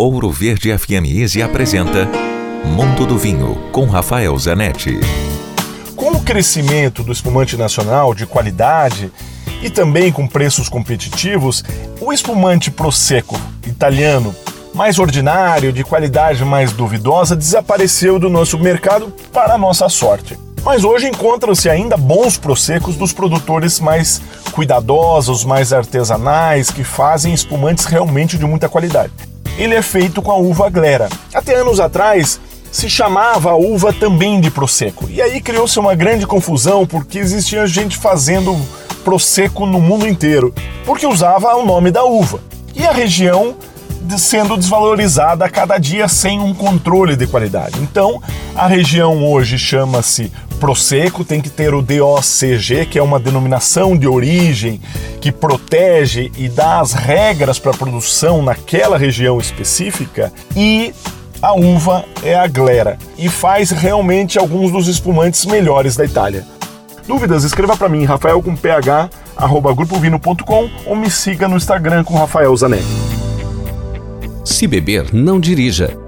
Ouro Verde FM Easy apresenta Mundo do Vinho com Rafael Zanetti. Com o crescimento do espumante nacional de qualidade e também com preços competitivos, o espumante Prosecco italiano, mais ordinário, de qualidade mais duvidosa, desapareceu do nosso mercado para nossa sorte. Mas hoje encontram-se ainda bons prosecos dos produtores mais cuidadosos, mais artesanais, que fazem espumantes realmente de muita qualidade. Ele é feito com a uva glera. Até anos atrás se chamava a uva também de prosecco. E aí criou-se uma grande confusão porque existia gente fazendo prosecco no mundo inteiro, porque usava o nome da uva. E a região sendo desvalorizada a cada dia sem um controle de qualidade. Então, a região hoje chama-se Prosecco, tem que ter o DOCG, que é uma denominação de origem que protege e dá as regras para a produção naquela região específica, e a uva é a glera e faz realmente alguns dos espumantes melhores da Itália. Dúvidas? Escreva para mim, rafael com ph, arroba grupovino.com ou me siga no Instagram com Rafael Zanetti. Se beber, não dirija.